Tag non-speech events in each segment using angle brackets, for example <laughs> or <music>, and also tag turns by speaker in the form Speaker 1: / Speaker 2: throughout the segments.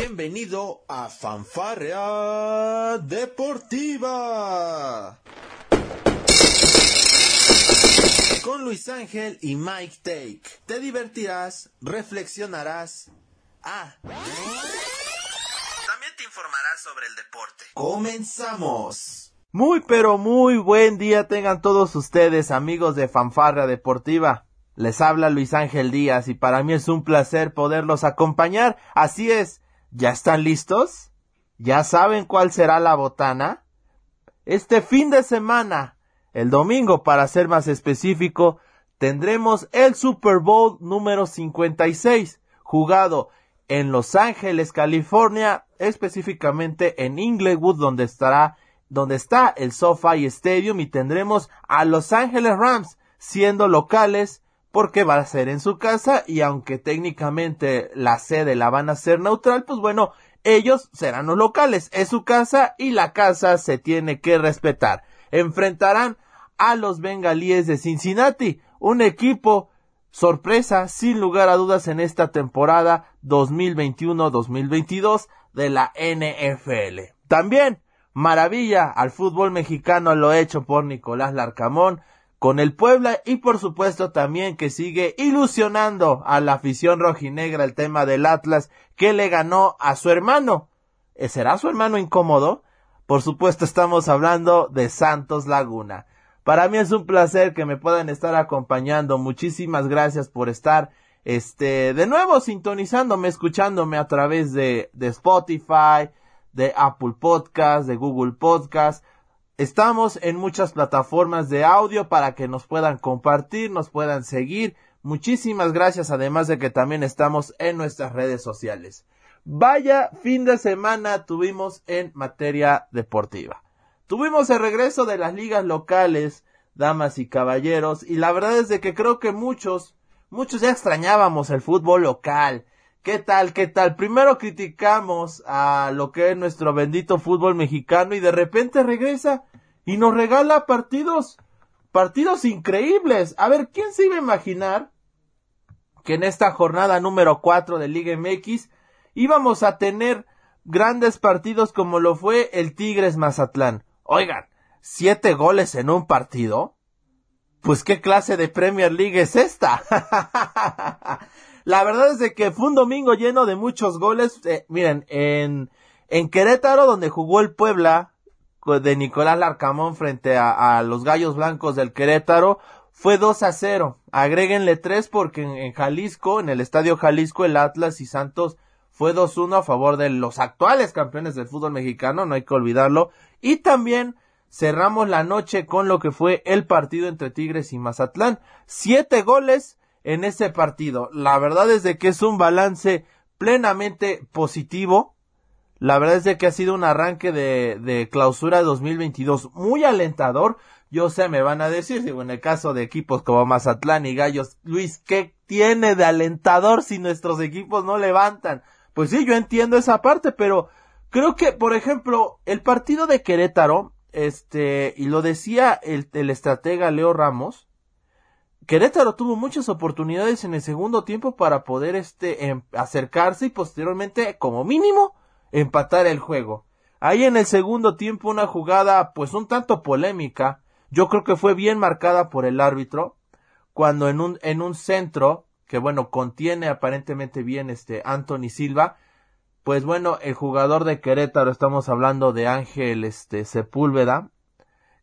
Speaker 1: Bienvenido a Fanfarrea Deportiva. Con Luis Ángel y Mike Take. Te divertirás, reflexionarás. Ah. También te informarás sobre el deporte. Comenzamos.
Speaker 2: Muy pero muy buen día tengan todos ustedes amigos de Fanfarrea Deportiva. Les habla Luis Ángel Díaz y para mí es un placer poderlos acompañar. Así es, ¿ya están listos? ¿Ya saben cuál será la botana? Este fin de semana, el domingo para ser más específico, tendremos el Super Bowl número 56, jugado en Los Ángeles, California, específicamente en Inglewood, donde estará, donde está el SoFi Stadium y tendremos a Los Ángeles Rams siendo locales porque va a ser en su casa y aunque técnicamente la sede la van a ser neutral, pues bueno, ellos serán los locales, es su casa y la casa se tiene que respetar. Enfrentarán a los bengalíes de Cincinnati, un equipo sorpresa sin lugar a dudas en esta temporada 2021-2022 de la NFL. También maravilla al fútbol mexicano lo hecho por Nicolás Larcamón, con el Puebla y por supuesto también que sigue ilusionando a la afición rojinegra el tema del Atlas que le ganó a su hermano. ¿Eh, ¿Será su hermano incómodo? Por supuesto estamos hablando de Santos Laguna. Para mí es un placer que me puedan estar acompañando. Muchísimas gracias por estar este de nuevo sintonizándome, escuchándome a través de, de Spotify, de Apple Podcast, de Google Podcast Estamos en muchas plataformas de audio para que nos puedan compartir, nos puedan seguir. Muchísimas gracias, además de que también estamos en nuestras redes sociales. Vaya fin de semana tuvimos en materia deportiva. Tuvimos el regreso de las ligas locales, damas y caballeros, y la verdad es de que creo que muchos, muchos ya extrañábamos el fútbol local, ¿Qué tal? ¿Qué tal? Primero criticamos a lo que es nuestro bendito fútbol mexicano y de repente regresa y nos regala partidos, partidos increíbles. A ver, ¿quién se iba a imaginar que en esta jornada número 4 de Liga MX íbamos a tener grandes partidos como lo fue el Tigres Mazatlán? Oigan, siete goles en un partido. Pues qué clase de Premier League es esta. <laughs> La verdad es de que fue un domingo lleno de muchos goles. Eh, miren, en, en Querétaro, donde jugó el Puebla de Nicolás Larcamón frente a, los Gallos Blancos del Querétaro, fue 2 a 0. Agréguenle 3 porque en, Jalisco, en el Estadio Jalisco, el Atlas y Santos fue 2-1 a favor de los actuales campeones del fútbol mexicano, no hay que olvidarlo. Y también cerramos la noche con lo que fue el partido entre Tigres y Mazatlán. Siete goles en ese partido. La verdad es de que es un balance plenamente positivo. La verdad es de que ha sido un arranque de, de clausura 2022 muy alentador. Yo sé, me van a decir, digo, en el caso de equipos como Mazatlán y Gallos, Luis, ¿qué tiene de alentador si nuestros equipos no levantan? Pues sí, yo entiendo esa parte, pero creo que, por ejemplo, el partido de Querétaro, este, y lo decía el, el estratega Leo Ramos, Querétaro tuvo muchas oportunidades en el segundo tiempo para poder este em, acercarse y posteriormente como mínimo empatar el juego. Ahí en el segundo tiempo una jugada pues un tanto polémica, yo creo que fue bien marcada por el árbitro cuando en un en un centro que bueno contiene aparentemente bien este Anthony Silva, pues bueno, el jugador de Querétaro, estamos hablando de Ángel este Sepúlveda,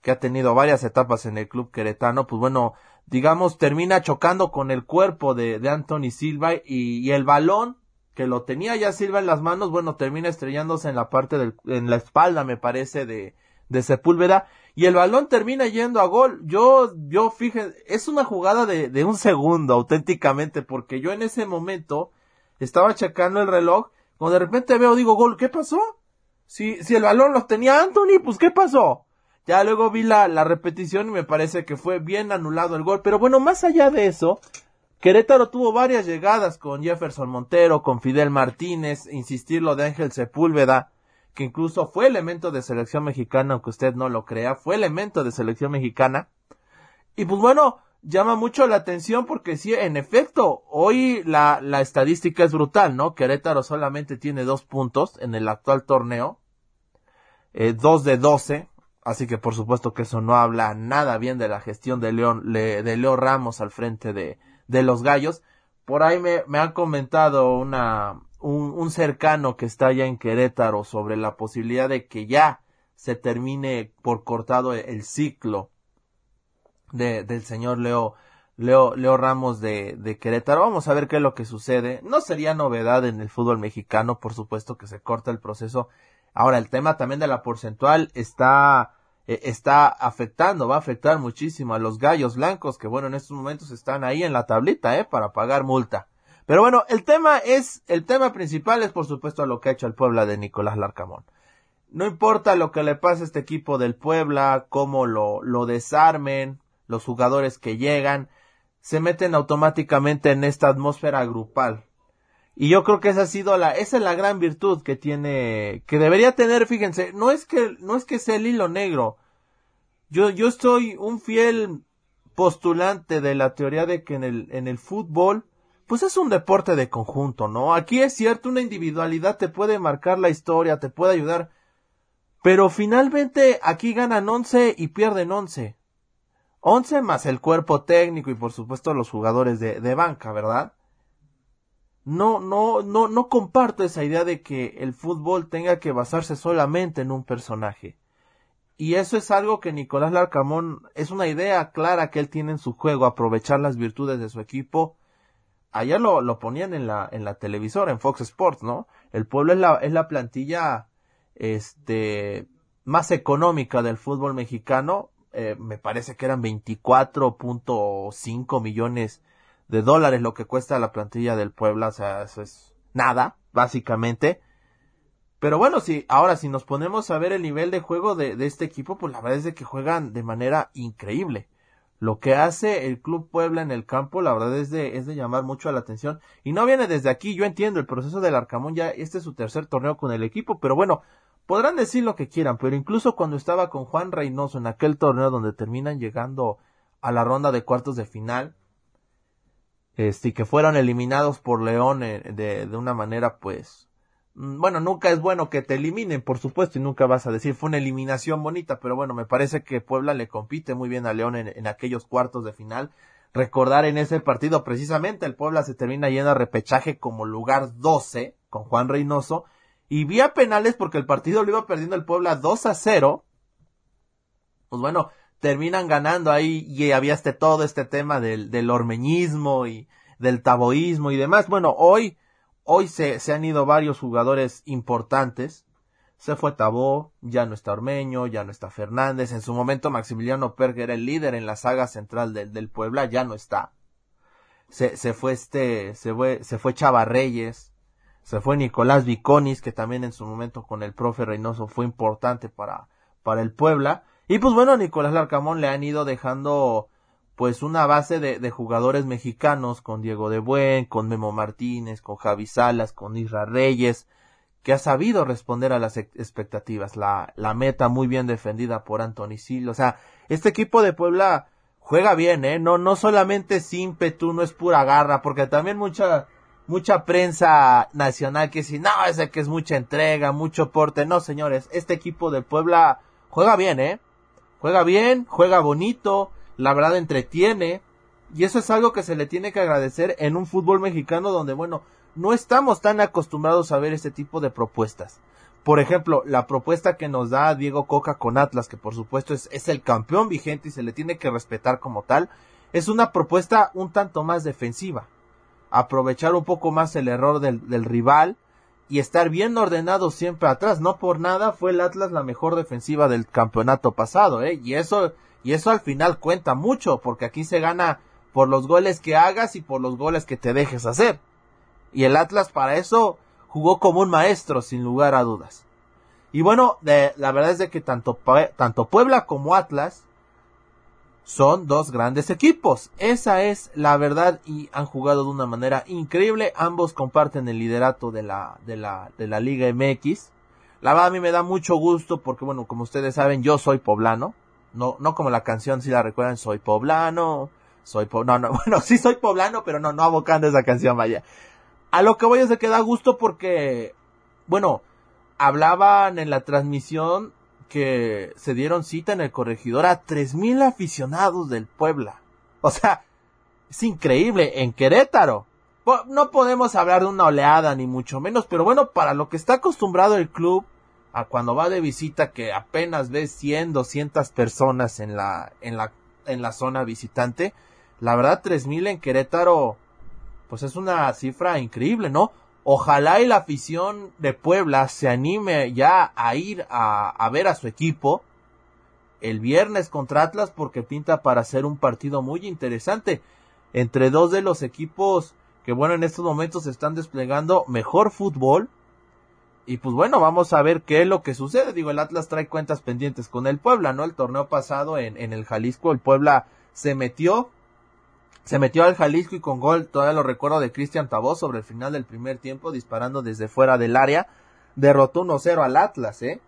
Speaker 2: que ha tenido varias etapas en el club queretano, pues bueno, digamos, termina chocando con el cuerpo de, de Anthony Silva y, el balón que lo tenía ya Silva en las manos, bueno, termina estrellándose en la parte del, en la espalda, me parece, de, de Sepúlveda, y el balón termina yendo a gol. Yo, yo fíjense, es una jugada de, de un segundo, auténticamente, porque yo en ese momento estaba checando el reloj, cuando de repente veo, digo, gol, ¿qué pasó? Si, si el balón lo tenía Anthony, pues ¿qué pasó? Ya luego vi la, la repetición y me parece que fue bien anulado el gol. Pero bueno, más allá de eso, Querétaro tuvo varias llegadas con Jefferson Montero, con Fidel Martínez, insistir lo de Ángel Sepúlveda, que incluso fue elemento de selección mexicana, aunque usted no lo crea, fue elemento de selección mexicana. Y pues bueno, llama mucho la atención porque sí, en efecto, hoy la, la estadística es brutal, ¿no? Querétaro solamente tiene dos puntos en el actual torneo, eh, dos de doce, así que por supuesto que eso no habla nada bien de la gestión de León, de Leo Ramos al frente de, de los gallos. Por ahí me, me han comentado una, un, cercano que está allá en Querétaro sobre la posibilidad de que ya se termine por cortado el ciclo de, del señor Leo, Leo, Leo Ramos de, de Querétaro. Vamos a ver qué es lo que sucede. No sería novedad en el fútbol mexicano, por supuesto que se corta el proceso. Ahora, el tema también de la porcentual está, eh, está afectando, va a afectar muchísimo a los gallos blancos, que bueno, en estos momentos están ahí en la tablita, eh, para pagar multa. Pero bueno, el tema es, el tema principal es por supuesto lo que ha hecho el Puebla de Nicolás Larcamón. No importa lo que le pase a este equipo del Puebla, cómo lo, lo desarmen, los jugadores que llegan, se meten automáticamente en esta atmósfera grupal. Y yo creo que esa ha sido la, esa es la gran virtud que tiene, que debería tener, fíjense, no es que, no es que sea el hilo negro. Yo, yo soy un fiel postulante de la teoría de que en el, en el fútbol, pues es un deporte de conjunto, ¿no? Aquí es cierto, una individualidad te puede marcar la historia, te puede ayudar, pero finalmente aquí ganan once y pierden once. 11 más el cuerpo técnico y por supuesto los jugadores de, de, banca, ¿verdad? No, no, no, no comparto esa idea de que el fútbol tenga que basarse solamente en un personaje. Y eso es algo que Nicolás Larcamón es una idea clara que él tiene en su juego, aprovechar las virtudes de su equipo. Allá lo, lo ponían en la, en la televisora, en Fox Sports, ¿no? El pueblo es la, es la plantilla, este, más económica del fútbol mexicano eh, me parece que eran 24.5 millones de dólares lo que cuesta la plantilla del Puebla, o sea, eso es nada, básicamente. Pero bueno, si, ahora si nos ponemos a ver el nivel de juego de, de este equipo, pues la verdad es de que juegan de manera increíble. Lo que hace el Club Puebla en el campo, la verdad es de, es de llamar mucho la atención. Y no viene desde aquí, yo entiendo el proceso del Arcamón, ya este es su tercer torneo con el equipo, pero bueno, Podrán decir lo que quieran, pero incluso cuando estaba con Juan Reynoso en aquel torneo donde terminan llegando a la ronda de cuartos de final, este, que fueron eliminados por León eh, de, de, una manera pues, mm, bueno, nunca es bueno que te eliminen, por supuesto, y nunca vas a decir fue una eliminación bonita, pero bueno, me parece que Puebla le compite muy bien a León en, en aquellos cuartos de final. Recordar en ese partido, precisamente el Puebla se termina yendo a repechaje como lugar 12 con Juan Reynoso y vía penales porque el partido lo iba perdiendo el Puebla 2 a 0. Pues bueno, terminan ganando ahí y había este todo este tema del, del ormeñismo y del taboísmo y demás. Bueno, hoy, hoy se, se han ido varios jugadores importantes. Se fue Tabó, ya no está Ormeño, ya no está Fernández. En su momento Maximiliano Perg era el líder en la saga central del, del Puebla, ya no está. Se, se fue este, se fue, se fue Chava Reyes se fue Nicolás Viconis, que también en su momento con el profe Reynoso fue importante para, para el Puebla. Y pues bueno, Nicolás Larcamón le han ido dejando pues una base de, de, jugadores mexicanos con Diego de Buen, con Memo Martínez, con Javi Salas, con Isra Reyes, que ha sabido responder a las expectativas. La, la meta muy bien defendida por Anthony Sil. O sea, este equipo de Puebla juega bien, ¿eh? No, no solamente es ímpetu, no es pura garra, porque también mucha, mucha prensa nacional que dice, no, ese que es mucha entrega, mucho porte. No, señores, este equipo de Puebla juega bien, ¿eh? Juega bien, juega bonito, la verdad entretiene. Y eso es algo que se le tiene que agradecer en un fútbol mexicano donde, bueno, no estamos tan acostumbrados a ver este tipo de propuestas. Por ejemplo, la propuesta que nos da Diego Coca con Atlas, que por supuesto es, es el campeón vigente y se le tiene que respetar como tal, es una propuesta un tanto más defensiva aprovechar un poco más el error del, del rival y estar bien ordenado siempre atrás. No por nada fue el Atlas la mejor defensiva del campeonato pasado, ¿eh? Y eso, y eso al final cuenta mucho, porque aquí se gana por los goles que hagas y por los goles que te dejes hacer. Y el Atlas para eso jugó como un maestro, sin lugar a dudas. Y bueno, de, la verdad es de que tanto, tanto Puebla como Atlas son dos grandes equipos. Esa es la verdad y han jugado de una manera increíble. Ambos comparten el liderato de la, de la, de la Liga MX. La verdad a mí me da mucho gusto porque bueno, como ustedes saben, yo soy poblano. No, no como la canción si la recuerdan, soy poblano, soy no, no, <laughs> bueno, sí soy poblano, pero no, no abocando esa canción, vaya. A lo que voy es de que da gusto porque, bueno, hablaban en la transmisión que se dieron cita en el corregidor a tres mil aficionados del Puebla. O sea, es increíble, en Querétaro. No podemos hablar de una oleada, ni mucho menos, pero bueno, para lo que está acostumbrado el club, a cuando va de visita, que apenas ves 100, 200 personas en la, en la, en la zona visitante, la verdad, tres mil en Querétaro, pues es una cifra increíble, ¿no? Ojalá y la afición de Puebla se anime ya a ir a, a ver a su equipo el viernes contra Atlas porque pinta para ser un partido muy interesante. Entre dos de los equipos que bueno en estos momentos están desplegando mejor fútbol. Y pues bueno vamos a ver qué es lo que sucede. Digo el Atlas trae cuentas pendientes con el Puebla no el torneo pasado en, en el Jalisco el Puebla se metió se metió al Jalisco y con gol, todavía lo recuerdo de Cristian Tabó sobre el final del primer tiempo, disparando desde fuera del área. Derrotó 1-0 al Atlas, ¿eh?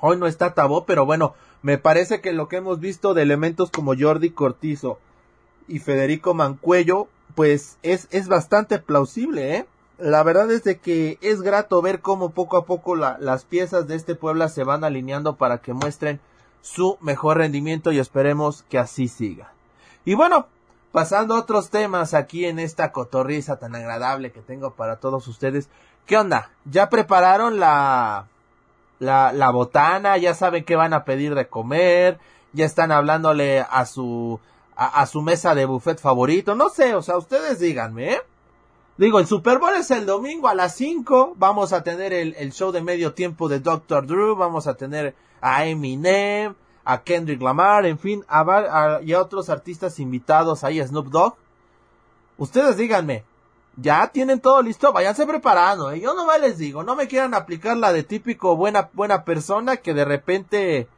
Speaker 2: Hoy no está Tabó, pero bueno, me parece que lo que hemos visto de elementos como Jordi Cortizo y Federico Mancuello, pues es, es bastante plausible, ¿eh? La verdad es de que es grato ver cómo poco a poco las piezas de este Puebla se van alineando para que muestren su mejor rendimiento y esperemos que así siga. Y bueno, pasando a otros temas aquí en esta cotorriza tan agradable que tengo para todos ustedes. ¿Qué onda? ¿Ya prepararon la, la, la botana? ¿Ya saben qué van a pedir de comer? ¿Ya están hablándole a su, a, su mesa de buffet favorito? No sé, o sea, ustedes díganme, ¿eh? Digo, el Super Bowl es el domingo a las 5. Vamos a tener el, el show de medio tiempo de Dr. Drew. Vamos a tener a Eminem a Kendrick Lamar, en fin, a, y a otros artistas invitados ahí, a Snoop Dogg. Ustedes díganme, ya tienen todo listo, váyanse preparando, ¿eh? yo no les digo, no me quieran aplicar la de típico buena, buena persona que de repente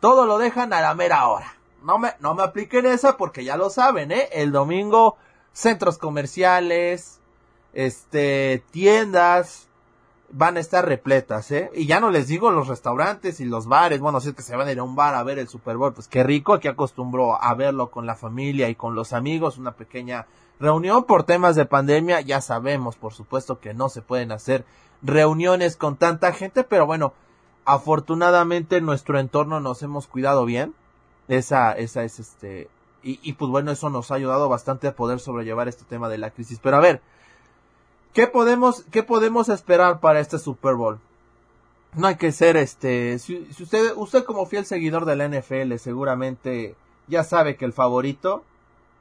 Speaker 2: todo lo dejan a la mera hora. No me, no me apliquen esa porque ya lo saben, ¿eh? El domingo, centros comerciales, este, tiendas, van a estar repletas, ¿eh? Y ya no les digo los restaurantes y los bares, bueno, si es que se van a ir a un bar a ver el Super Bowl, pues qué rico, aquí acostumbró a verlo con la familia y con los amigos, una pequeña reunión por temas de pandemia, ya sabemos, por supuesto, que no se pueden hacer reuniones con tanta gente, pero bueno, afortunadamente en nuestro entorno nos hemos cuidado bien, esa, esa es este, y, y pues bueno, eso nos ha ayudado bastante a poder sobrellevar este tema de la crisis, pero a ver, ¿Qué podemos, qué podemos esperar para este Super Bowl? No hay que ser este, si, usted, usted como fiel seguidor de la NFL seguramente ya sabe que el favorito,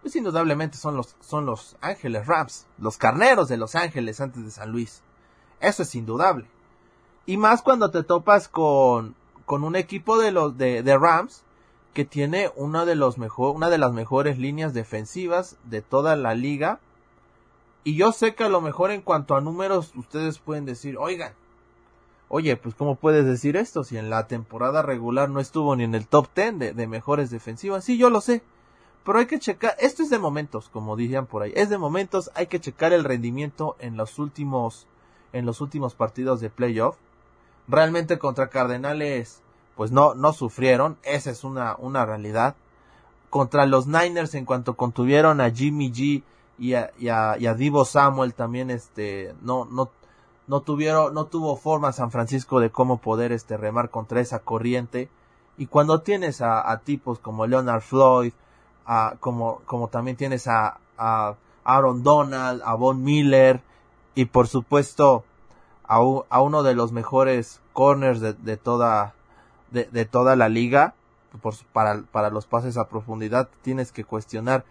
Speaker 2: pues indudablemente son los, son los Ángeles Rams, los carneros de Los Ángeles antes de San Luis. Eso es indudable. Y más cuando te topas con, con un equipo de los, de, de Rams que tiene una de los mejor, una de las mejores líneas defensivas de toda la liga y yo sé que a lo mejor en cuanto a números ustedes pueden decir, oigan, oye, pues ¿cómo puedes decir esto si en la temporada regular no estuvo ni en el top 10 de, mejores defensivas? Sí, yo lo sé. Pero hay que checar, esto es de momentos, como dirían por ahí, es de momentos, hay que checar el rendimiento en los últimos, en los últimos partidos de playoff. Realmente contra Cardenales, pues no, no sufrieron, esa es una, una realidad. Contra los Niners, en cuanto contuvieron a Jimmy G y a, y a, y a Divo Samuel también este no no no tuvieron no tuvo forma San Francisco de cómo poder este remar contra esa corriente. Y cuando tienes a, a tipos como Leonard Floyd a, como como también tienes a, a Aaron Donald a Von Miller y por supuesto a, a uno de los mejores corners de, de toda de, de, toda la liga por, para, para los pases a profundidad tienes que cuestionar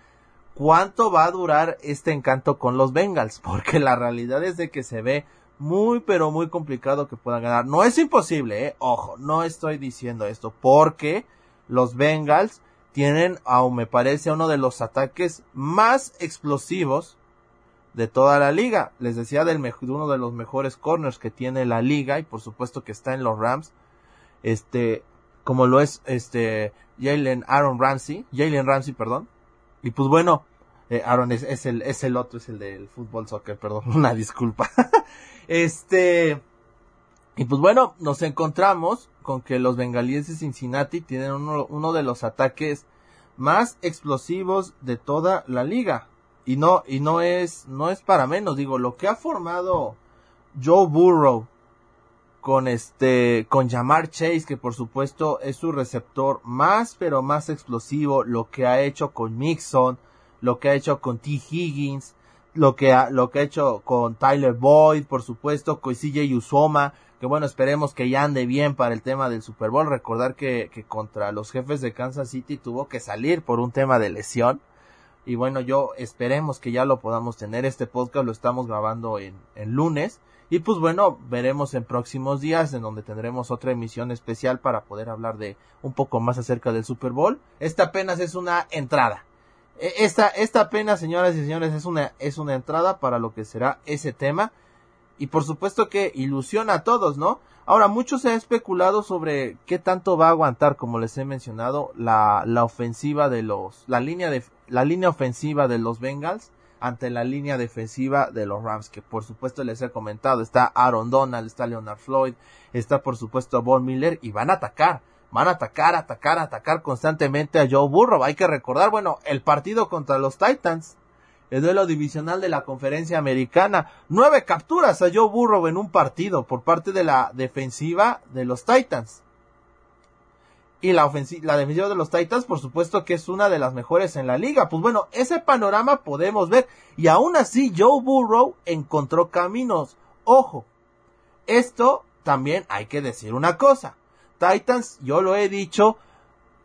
Speaker 2: cuánto va a durar este encanto con los Bengals, porque la realidad es de que se ve muy pero muy complicado que puedan ganar. No es imposible, eh, ojo, no estoy diciendo esto, porque los Bengals tienen, aún me parece, uno de los ataques más explosivos de toda la liga. Les decía del uno de los mejores corners que tiene la liga y por supuesto que está en los Rams. Este, como lo es este Jalen Aaron Ramsey, Jalen Ramsey, perdón. Y pues bueno, eh, Aaron es, el, es el otro, es el del fútbol soccer, perdón, <laughs> una disculpa. este, y pues bueno, nos encontramos con que los bengalíes de Cincinnati tienen uno, uno de los ataques más explosivos de toda la liga. Y no, y no es, no es para menos, digo, lo que ha formado Joe Burrow con este, con Jamar Chase, que por supuesto es su receptor más, pero más explosivo, lo que ha hecho con Mixon, lo que ha hecho con T. Higgins, lo que ha, lo que ha hecho con Tyler Boyd, por supuesto, con CJ Usoma, que bueno, esperemos que ya ande bien para el tema del Super Bowl. Recordar que, que contra los jefes de Kansas City tuvo que salir por un tema de lesión. Y bueno, yo esperemos que ya lo podamos tener. Este podcast lo estamos grabando en, en lunes. Y pues bueno, veremos en próximos días en donde tendremos otra emisión especial para poder hablar de un poco más acerca del Super Bowl. Esta apenas es una entrada. E, esta, esta apenas, señoras y señores, es una, es una entrada para lo que será ese tema y por supuesto que ilusiona a todos, ¿no? Ahora, mucho se ha especulado sobre qué tanto va a aguantar, como les he mencionado, la, la ofensiva de los, la línea de, la línea ofensiva de los Bengals ante la línea defensiva de los Rams, que por supuesto les he comentado, está Aaron Donald, está Leonard Floyd, está por supuesto Von Miller y van a atacar, van a atacar, atacar, atacar constantemente a Joe Burrow. Hay que recordar, bueno, el partido contra los Titans, el duelo divisional de la conferencia americana. Nueve capturas a Joe Burrow en un partido por parte de la defensiva de los Titans. Y la, la defensiva de los Titans, por supuesto que es una de las mejores en la liga. Pues bueno, ese panorama podemos ver. Y aún así, Joe Burrow encontró caminos. Ojo, esto también hay que decir una cosa. Titans, yo lo he dicho,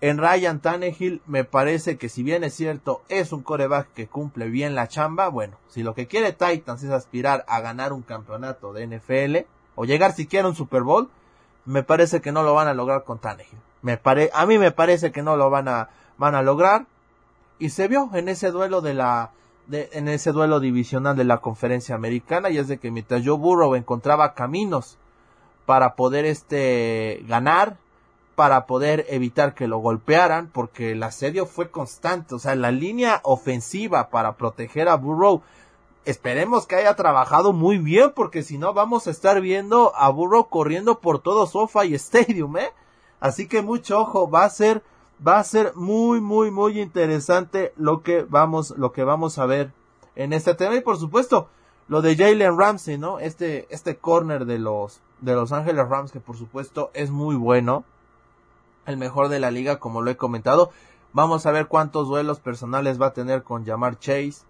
Speaker 2: en Ryan Tannehill me parece que si bien es cierto es un coreback que cumple bien la chamba, bueno, si lo que quiere Titans es aspirar a ganar un campeonato de NFL o llegar siquiera a un Super Bowl, me parece que no lo van a lograr con Tannehill. Me pare a mí me parece que no lo van a van a lograr y se vio en ese duelo de la en ese duelo divisional de la conferencia americana y es de que mientras Joe Burrow encontraba caminos para poder este ganar para poder evitar que lo golpearan porque el asedio fue constante, o sea, la línea ofensiva para proteger a Burrow esperemos que haya trabajado muy bien porque si no vamos a estar viendo a Burrow corriendo por todo Sofa y Stadium, ¿eh? Así que mucho ojo, va a ser va a ser muy muy muy interesante lo que vamos lo que vamos a ver en este tema y por supuesto lo de Jalen Ramsey, ¿no? Este este corner de los de Los Ángeles Rams que por supuesto es muy bueno el mejor de la liga, como lo he comentado. Vamos a ver cuántos duelos personales va a tener con Jamar Chase.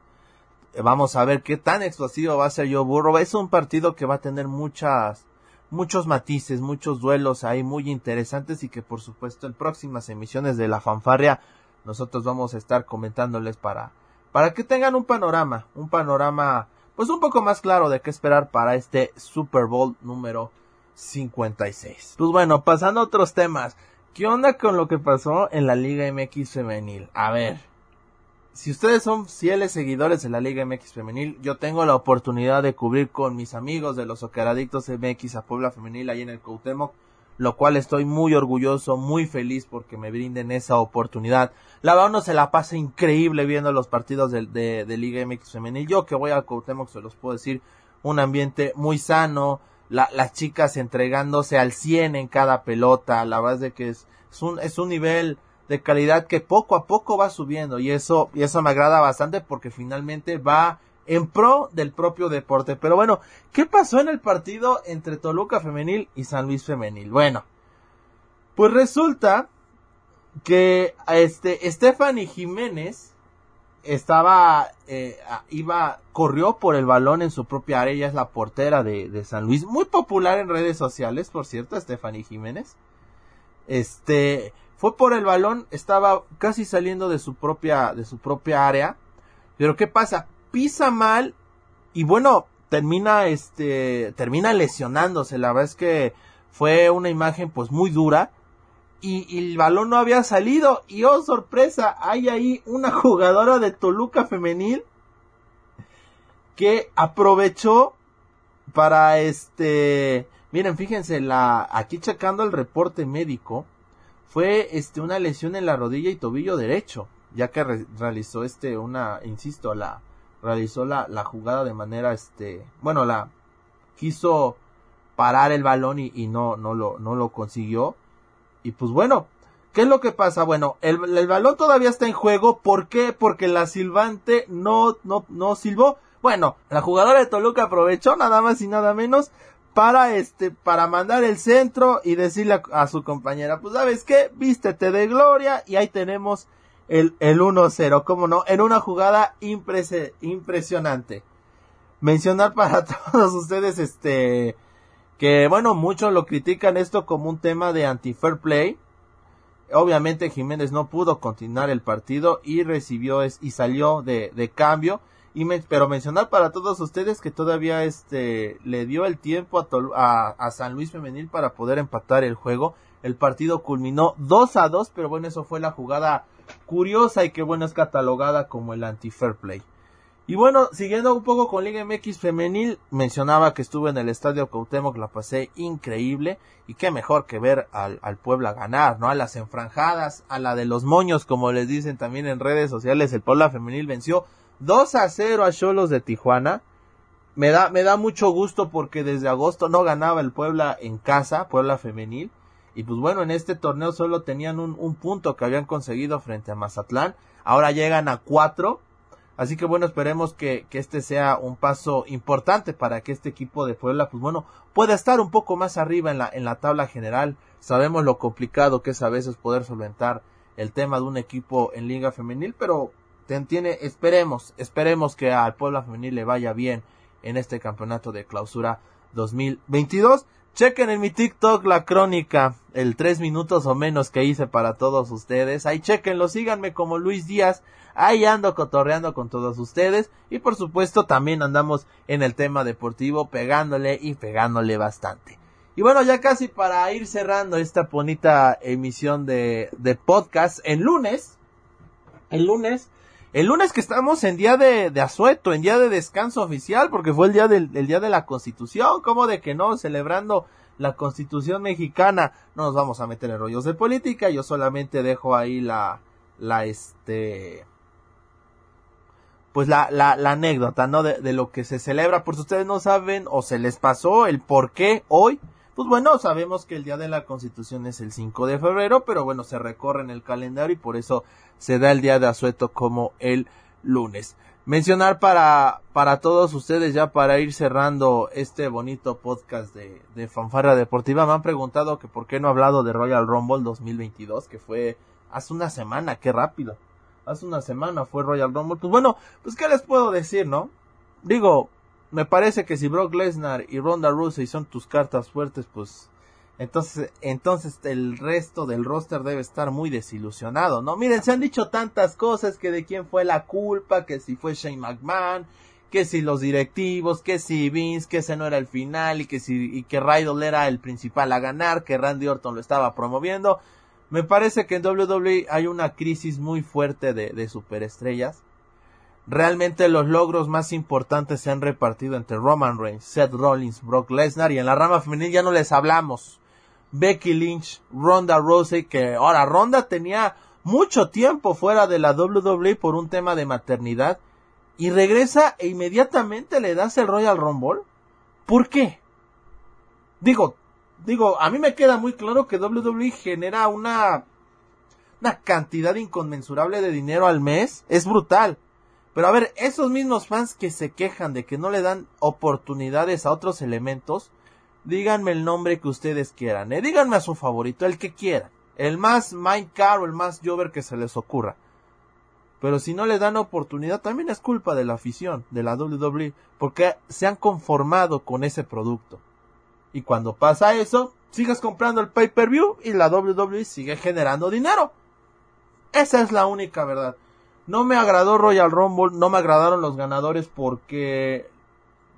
Speaker 2: Eh, vamos a ver qué tan explosivo va a ser Joe Burrow. Es un partido que va a tener muchas, muchos matices, muchos duelos ahí muy interesantes y que por supuesto en próximas emisiones de la fanfarria nosotros vamos a estar comentándoles para, para que tengan un panorama, un panorama pues un poco más claro de qué esperar para este Super Bowl número 56. Pues bueno, pasando a otros temas. ¿Qué onda con lo que pasó en la Liga MX femenil? A ver, si ustedes son fieles seguidores de la Liga MX femenil, yo tengo la oportunidad de cubrir con mis amigos de los Ocaradictos MX a Puebla femenil ahí en el Cuauhtémoc, lo cual estoy muy orgulloso, muy feliz porque me brinden esa oportunidad. La verdad no se la pasa increíble viendo los partidos de, de, Liga MX femenil. Yo que voy al Cuauhtémoc se los puedo decir, un ambiente muy sano, las chicas entregándose al 100 en cada pelota, la verdad es de que es, es, un, es un nivel de calidad que poco a poco va subiendo y eso, y eso me agrada bastante porque finalmente va en pro del propio deporte. Pero bueno, ¿qué pasó en el partido entre Toluca Femenil y San Luis Femenil? Bueno, pues resulta que este Stephanie Jiménez estaba, eh, iba, corrió por el balón en su propia área, ella es la portera de, de, San Luis, muy popular en redes sociales, por cierto, Stephanie Jiménez. Este, fue por el balón, estaba casi saliendo de su propia, de su propia área, pero ¿qué pasa? Pisa mal y bueno, termina, este, termina lesionándose, la verdad es que fue una imagen pues muy dura y, el balón no había salido. Y oh sorpresa, hay ahí una <laughs> jugadora de Toluca femenil que aprovechó para este, miren, fíjense, la aquí checando el reporte médico, fue este una lesión en la rodilla y tobillo derecho, ya que realizó este una, insisto, la realizó la, la jugada de manera este, bueno, la quiso parar el balón y, y no no lo no lo consiguió y pues bueno, ¿Qué es lo que pasa? Bueno, el, el, balón todavía está en juego. ¿Por qué? Porque la silbante no, no, no silbó. Bueno, la jugadora de Toluca aprovechó nada más y nada menos para este, para mandar el centro y decirle a, su compañera, pues sabes qué, vístete de gloria y ahí tenemos el, el 1-0, como no, en una jugada impresionante. Mencionar para <laughs> todos ustedes este, que bueno, muchos lo critican esto como un tema de anti-fair play. Obviamente Jiménez no pudo continuar el partido y recibió y salió de, de cambio y pero mencionar para todos ustedes que todavía este le dio el tiempo a, a, San Luis Femenil para poder empatar el juego. El partido culminó 2 a 2, pero bueno, eso fue la jugada curiosa y que bueno es catalogada como el anti-fair play. Y bueno, siguiendo un poco con Liga MX femenil, mencionaba que estuve en el Estadio Cuauhtémoc, la pasé increíble y qué mejor que ver al, al Puebla ganar, ¿no? A las enfranjadas, a la de los moños, como les dicen también en redes sociales, el Puebla femenil venció 2 a 0 a Cholos de Tijuana. Me da, me da mucho gusto porque desde agosto no ganaba el Puebla en casa, Puebla femenil. Y pues bueno, en este torneo solo tenían un, un punto que habían conseguido frente a Mazatlán. Ahora llegan a cuatro. Así que bueno, esperemos que, que, este sea un paso importante para que este equipo de Puebla, pues bueno, pueda estar un poco más arriba en la, en la tabla general. Sabemos lo complicado que es a veces poder solventar el tema de un equipo en liga femenil, pero tiene, esperemos, esperemos que al Puebla Femenil le vaya bien en este campeonato de clausura 2022. Chequen en mi TikTok la crónica, el tres minutos o menos que hice para todos ustedes. Ahí chequenlo, síganme como Luis Díaz. Ahí ando cotorreando con todos ustedes. Y por supuesto también andamos en el tema deportivo pegándole y pegándole bastante. Y bueno, ya casi para ir cerrando esta bonita emisión de, podcast en lunes. El lunes el lunes que estamos en día de, de, asueto, en día de descanso oficial, porque fue el día del el día de la Constitución, ¿cómo de que no? Celebrando la Constitución mexicana. No nos vamos a meter en rollos de política, yo solamente dejo ahí la, la este, pues la, la, la anécdota, ¿no? De, de lo que se celebra, por si ustedes no saben o se les pasó el por qué hoy, pues bueno, sabemos que el día de la Constitución es el 5 de febrero, pero bueno, se recorre en el calendario y por eso se da el día de asueto como el lunes. Mencionar para, para todos ustedes ya para ir cerrando este bonito podcast de, de Fanfarra Deportiva, me han preguntado que por qué no he hablado de Royal Rumble 2022, que fue hace una semana, qué rápido. Hace una semana fue Royal Rumble. Pues bueno, pues qué les puedo decir, ¿no? Digo, me parece que si Brock Lesnar y Ronda Rousey son tus cartas fuertes, pues entonces, entonces el resto del roster debe estar muy desilusionado, ¿no? Miren, se han dicho tantas cosas que de quién fue la culpa, que si fue Shane McMahon, que si los directivos, que si Vince, que ese no era el final y que si y que Riddle era el principal a ganar, que Randy Orton lo estaba promoviendo. Me parece que en WWE hay una crisis muy fuerte de, de superestrellas Realmente los logros más importantes se han repartido entre Roman Reigns, Seth Rollins, Brock Lesnar y en la rama femenil ya no les hablamos. Becky Lynch, Ronda Rousey, que ahora Ronda tenía mucho tiempo fuera de la WWE por un tema de maternidad y regresa e inmediatamente le das el Royal Rumble. ¿Por qué? Digo, digo, a mí me queda muy claro que WWE genera una una cantidad inconmensurable de dinero al mes, es brutal. Pero a ver, esos mismos fans que se quejan de que no le dan oportunidades a otros elementos, díganme el nombre que ustedes quieran, ¿eh? díganme a su favorito, el que quieran, el más Minecraft o el más Jover que se les ocurra. Pero si no le dan oportunidad, también es culpa de la afición, de la WWE, porque se han conformado con ese producto. Y cuando pasa eso, sigues comprando el pay-per-view y la WWE sigue generando dinero. Esa es la única verdad. No me agradó Royal Rumble, no me agradaron los ganadores porque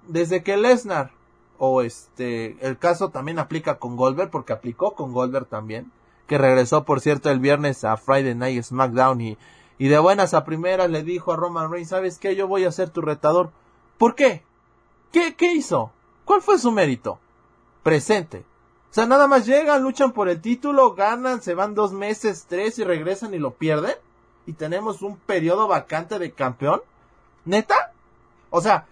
Speaker 2: desde que Lesnar o este el caso también aplica con Goldberg porque aplicó con Goldberg también, que regresó por cierto el viernes a Friday Night SmackDown y y de buenas a primeras le dijo a Roman Reigns, ¿sabes qué? Yo voy a ser tu retador. ¿Por qué? ¿Qué, qué hizo? ¿Cuál fue su mérito? Presente. O sea, nada más llegan, luchan por el título, ganan, se van dos meses, tres y regresan y lo pierden y tenemos un periodo vacante de campeón? ¿Neta? O sea,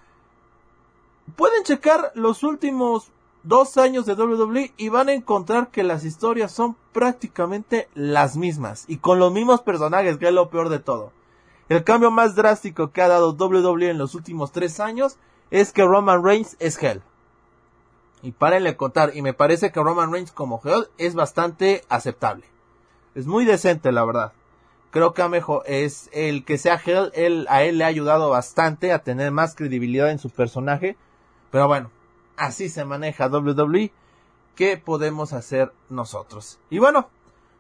Speaker 2: pueden checar los últimos dos años de WWE y van a encontrar que las historias son prácticamente las mismas y con los mismos personajes, que es lo peor de todo. El cambio más drástico que ha dado WWE en los últimos tres años es que Roman Reigns es Hell. Y párenle contar, y me parece que Roman Reigns como Hell es bastante aceptable. Es muy decente, la verdad. Creo que a mejor es el que sea Hell, él, a él le ha ayudado bastante a tener más credibilidad en su personaje. Pero bueno, así se maneja WWE. ¿Qué podemos hacer nosotros? Y bueno,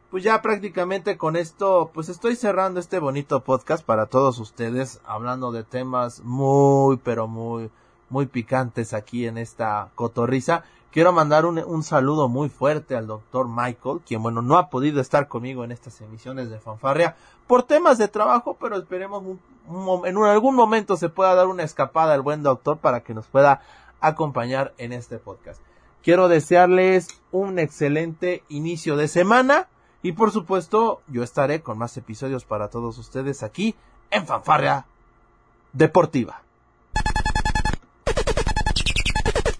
Speaker 2: pues ya prácticamente con esto, pues estoy cerrando este bonito podcast para todos ustedes, hablando de temas muy, pero muy, muy picantes aquí en esta cotorriza. Quiero mandar un, un, saludo muy fuerte al doctor Michael, quien bueno, no ha podido estar conmigo en estas emisiones de fanfarria por temas de trabajo, pero esperemos en algún momento se pueda dar una escapada al buen doctor para que nos pueda acompañar en este podcast. Quiero desearles un excelente inicio de semana y por supuesto yo estaré con más episodios para todos ustedes aquí en Fanfarria Deportiva.